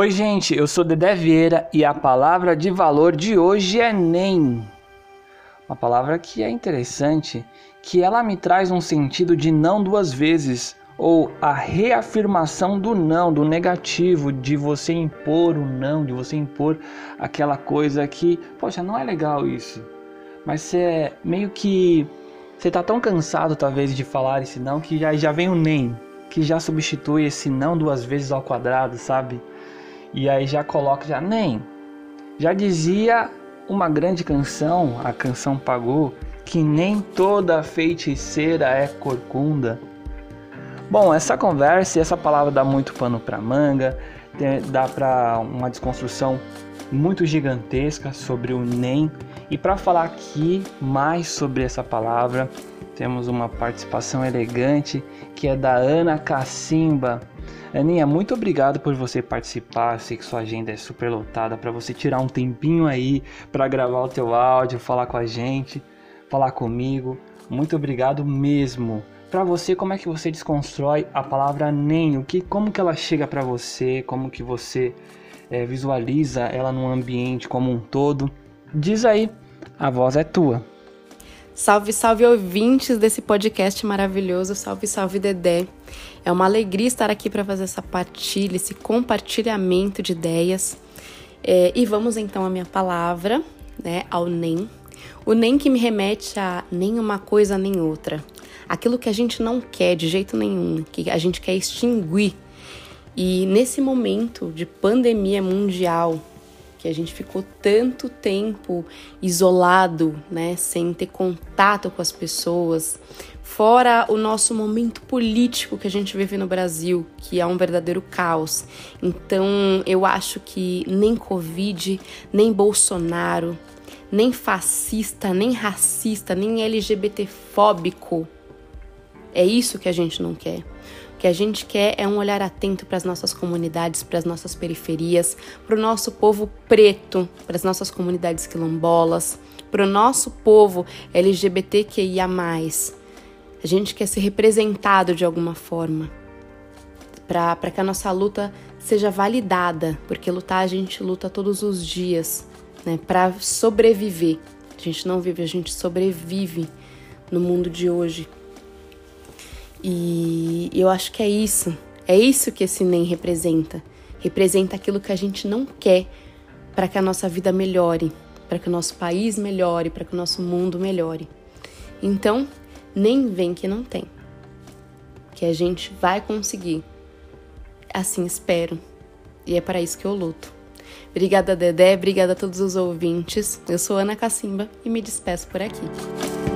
Oi, gente, eu sou Dedé Vieira e a palavra de valor de hoje é NEM. Uma palavra que é interessante, que ela me traz um sentido de não duas vezes, ou a reafirmação do não, do negativo, de você impor o não, de você impor aquela coisa que, poxa, não é legal isso. Mas você é meio que você tá tão cansado talvez de falar esse não que já, já vem o nem, que já substitui esse não duas vezes ao quadrado, sabe? E aí já coloca já nem. Já dizia uma grande canção, a canção Pagou, que nem toda feiticeira é corcunda. Bom, essa conversa e essa palavra dá muito pano para manga, dá para uma desconstrução muito gigantesca sobre o NEM. E para falar aqui mais sobre essa palavra, temos uma participação elegante que é da Ana Cacimba. Aninha, muito obrigado por você participar. Sei que sua agenda é super lotada para você tirar um tempinho aí para gravar o teu áudio, falar com a gente, falar comigo. Muito obrigado mesmo. Para você, como é que você desconstrói a palavra nem? O que, como que ela chega para você? Como que você é, visualiza ela num ambiente como um todo? Diz aí, a voz é tua. Salve, salve ouvintes desse podcast maravilhoso. Salve, salve Dedé. É uma alegria estar aqui para fazer essa partilha, esse compartilhamento de ideias. É, e vamos então à minha palavra, né, ao NEM. O NEM que me remete a nem uma coisa nem outra. Aquilo que a gente não quer de jeito nenhum, que a gente quer extinguir. E nesse momento de pandemia mundial, que a gente ficou tanto tempo isolado, né, sem ter contato com as pessoas, fora o nosso momento político que a gente vive no Brasil, que é um verdadeiro caos. Então, eu acho que nem Covid, nem Bolsonaro, nem fascista, nem racista, nem LGBTfóbico. É isso que a gente não quer que a gente quer é um olhar atento para as nossas comunidades, para as nossas periferias, para o nosso povo preto, para as nossas comunidades quilombolas, para o nosso povo LGBTQIA. A gente quer ser representado de alguma forma, para que a nossa luta seja validada, porque lutar a gente luta todos os dias, né, para sobreviver. A gente não vive, a gente sobrevive no mundo de hoje. E eu acho que é isso. É isso que esse NEM representa. Representa aquilo que a gente não quer para que a nossa vida melhore, para que o nosso país melhore, para que o nosso mundo melhore. Então, nem vem que não tem. Que a gente vai conseguir. Assim espero. E é para isso que eu luto. Obrigada, Dedé. Obrigada a todos os ouvintes. Eu sou Ana Cacimba e me despeço por aqui.